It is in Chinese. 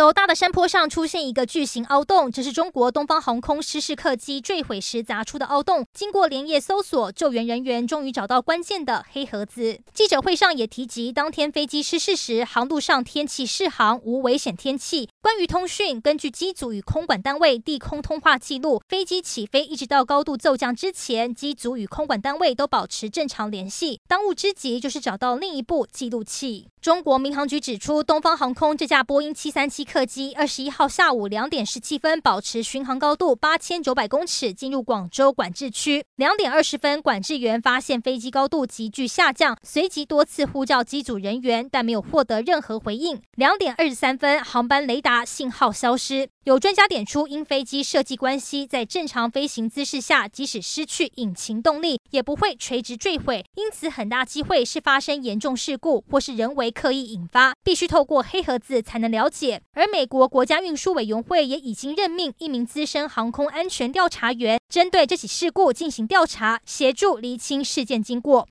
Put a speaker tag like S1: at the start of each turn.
S1: 斗大的山坡上出现一个巨型凹洞，这是中国东方航空失事客机坠毁时砸出的凹洞。经过连夜搜索，救援人员终于找到关键的黑盒子。记者会上也提及，当天飞机失事时，航路上天气适航，无危险天气。关于通讯，根据机组与空管单位地空通话记录，飞机起飞一直到高度骤降之前，机组与空管单位都保持正常联系。当务之急就是找到另一部记录器。中国民航局指出，东方航空这架波音七三七客机二十一号下午两点十七分保持巡航高度八千九百公尺，进入广州管制区。两点二十分，管制员发现飞机高度急剧下降，随即多次呼叫机组人员，但没有获得任何回应。两点二十三分，航班雷达信号消失。有专家点出，因飞机设计关系，在正常飞行姿势下，即使失去引擎动力，也不会垂直坠毁。因此，很大机会是发生严重事故，或是人为刻意引发，必须透过黑盒子才能了解。而美国国家运输委员会也已经任命一名资深航空安全调查员，针对这起事故进行调查，协助厘清事件经过。